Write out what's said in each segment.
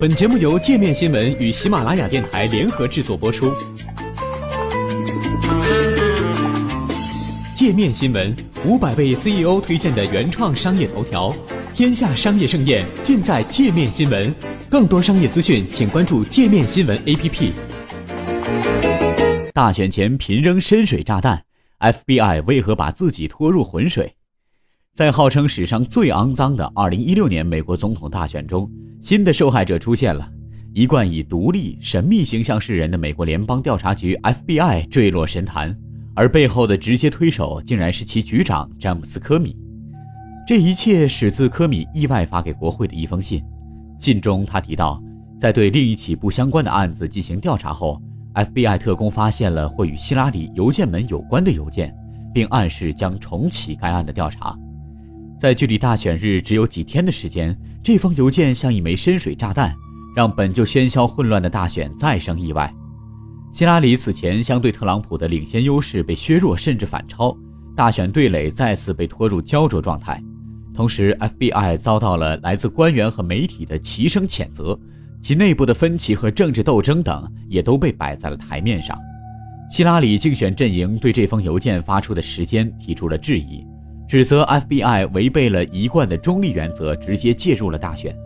本节目由界面新闻与喜马拉雅电台联合制作播出。界面新闻五百位 CEO 推荐的原创商业头条，天下商业盛宴尽在界面新闻。更多商业资讯，请关注界面新闻 APP。大选前频扔深水炸弹，FBI 为何把自己拖入浑水？在号称史上最肮脏的2016年美国总统大选中，新的受害者出现了。一贯以独立、神秘形象示人的美国联邦调查局 FBI 坠落神坛，而背后的直接推手竟然是其局长詹姆斯·科米。这一切始自科米意外发给国会的一封信。信中他提到，在对另一起不相关的案子进行调查后，FBI 特工发现了或与希拉里邮件门有关的邮件，并暗示将重启该案的调查。在距离大选日只有几天的时间，这封邮件像一枚深水炸弹，让本就喧嚣混乱的大选再生意外。希拉里此前相对特朗普的领先优势被削弱甚至反超，大选对垒再次被拖入焦灼状态。同时，FBI 遭到了来自官员和媒体的齐声谴责，其内部的分歧和政治斗争等也都被摆在了台面上。希拉里竞选阵营对这封邮件发出的时间提出了质疑。指责 FBI 违背了一贯的中立原则，直接介入了大选。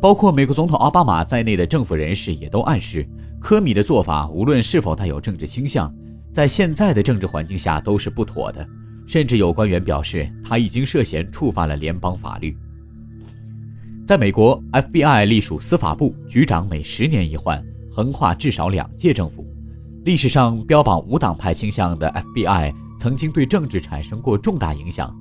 包括美国总统奥巴马在内的政府人士也都暗示，科米的做法无论是否带有政治倾向，在现在的政治环境下都是不妥的。甚至有官员表示，他已经涉嫌触犯了联邦法律。在美国，FBI 隶属司法部，局长每十年一换，横跨至少两届政府。历史上标榜无党派倾向的 FBI，曾经对政治产生过重大影响。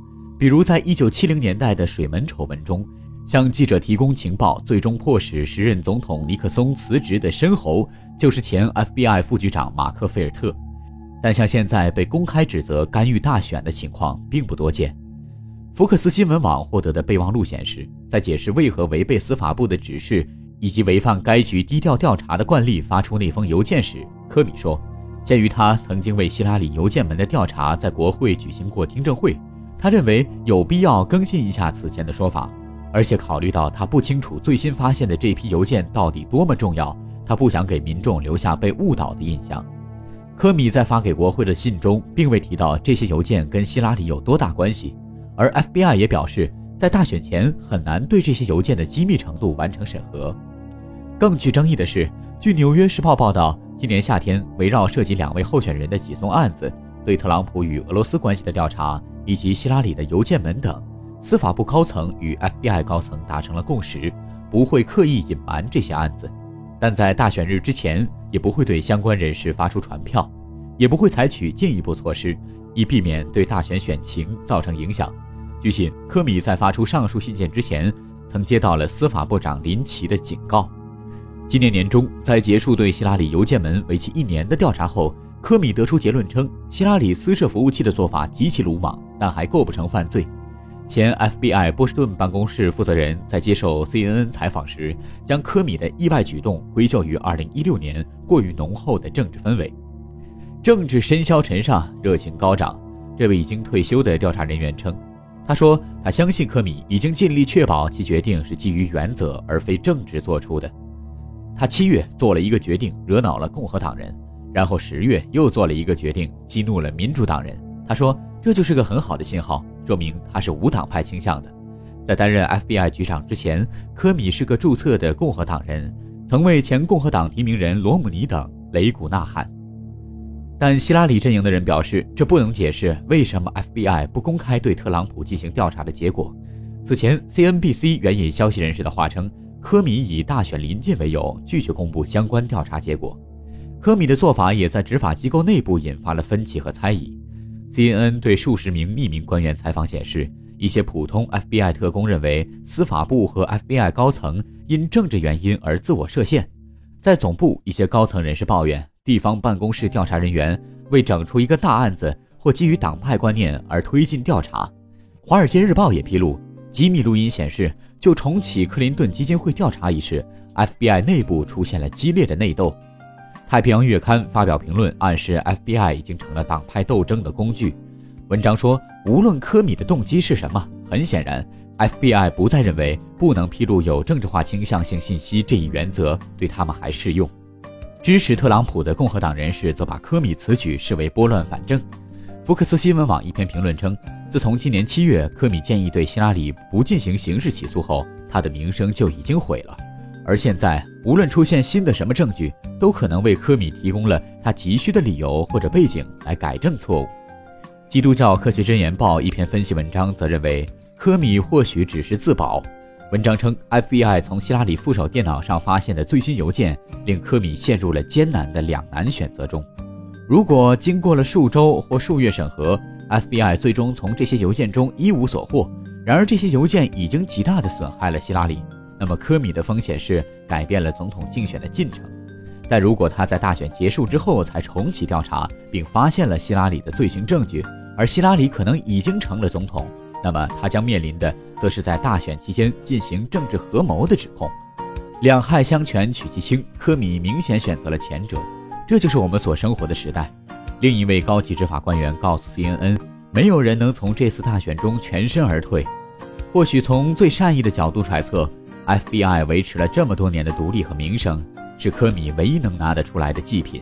比如，在一九七零年代的水门丑闻中，向记者提供情报，最终迫使时任总统尼克松辞职的深喉，就是前 FBI 副局长马克·菲尔特。但像现在被公开指责干预大选的情况并不多见。福克斯新闻网获得的备忘录显示，在解释为何违背司法部的指示以及违反该局低调调查的惯例发出那封邮件时，科米说：“鉴于他曾经为希拉里邮件门的调查在国会举行过听证会。”他认为有必要更新一下此前的说法，而且考虑到他不清楚最新发现的这批邮件到底多么重要，他不想给民众留下被误导的印象。科米在发给国会的信中并未提到这些邮件跟希拉里有多大关系，而 FBI 也表示，在大选前很难对这些邮件的机密程度完成审核。更具争议的是，据《纽约时报》报道，今年夏天围绕涉及两位候选人的几宗案子，对特朗普与俄罗斯关系的调查。以及希拉里的邮件门等，司法部高层与 FBI 高层达成了共识，不会刻意隐瞒这些案子，但在大选日之前，也不会对相关人士发出传票，也不会采取进一步措施，以避免对大选选情造成影响。据悉，科米在发出上述信件之前，曾接到了司法部长林奇的警告。今年年中，在结束对希拉里邮件门为期一年的调查后。科米得出结论称，希拉里私设服务器的做法极其鲁莽，但还构不成犯罪。前 FBI 波士顿办公室负责人在接受 CNN 采访时，将科米的意外举动归咎于2016年过于浓厚的政治氛围。政治深嚣尘上，热情高涨。这位已经退休的调查人员称，他说他相信科米已经尽力确保其决定是基于原则而非政治做出的。他七月做了一个决定，惹恼了共和党人。然后十月又做了一个决定，激怒了民主党人。他说：“这就是个很好的信号，说明他是无党派倾向的。”在担任 FBI 局长之前，科米是个注册的共和党人，曾为前共和党提名人罗姆尼等擂鼓呐喊。但希拉里阵营的人表示，这不能解释为什么 FBI 不公开对特朗普进行调查的结果。此前，CNBC 援引消息人士的话称，科米以大选临近为由，拒绝公布相关调查结果。科米的做法也在执法机构内部引发了分歧和猜疑。CNN 对数十名匿名官员采访显示，一些普通 FBI 特工认为司法部和 FBI 高层因政治原因而自我设限。在总部，一些高层人士抱怨地方办公室调查人员为整出一个大案子或基于党派观念而推进调查。《华尔街日报》也披露，机密录音显示，就重启克林顿基金会调查一事，FBI 内部出现了激烈的内斗。太平洋月刊发表评论，暗示 FBI 已经成了党派斗争的工具。文章说，无论科米的动机是什么，很显然，FBI 不再认为不能披露有政治化倾向性信息这一原则对他们还适用。支持特朗普的共和党人士则把科米此举视为拨乱反正。福克斯新闻网一篇评论称，自从今年七月科米建议对希拉里不进行刑事起诉后，他的名声就已经毁了。而现在，无论出现新的什么证据，都可能为科米提供了他急需的理由或者背景来改正错误。基督教科学箴言报一篇分析文章则认为，科米或许只是自保。文章称，FBI 从希拉里副手电脑上发现的最新邮件，令科米陷入了艰难的两难选择中。如果经过了数周或数月审核，FBI 最终从这些邮件中一无所获，然而这些邮件已经极大地损害了希拉里。那么科米的风险是改变了总统竞选的进程，但如果他在大选结束之后才重启调查，并发现了希拉里的罪行证据，而希拉里可能已经成了总统，那么他将面临的则是在大选期间进行政治合谋的指控。两害相权取其轻，科米明显选择了前者，这就是我们所生活的时代。另一位高级执法官员告诉 CNN，没有人能从这次大选中全身而退。或许从最善意的角度揣测。FBI 维持了这么多年的独立和名声，是科米唯一能拿得出来的祭品。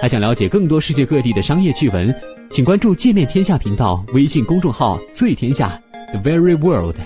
还想了解更多世界各地的商业趣闻，请关注“界面天下”频道微信公众号“最天下 The Very World”。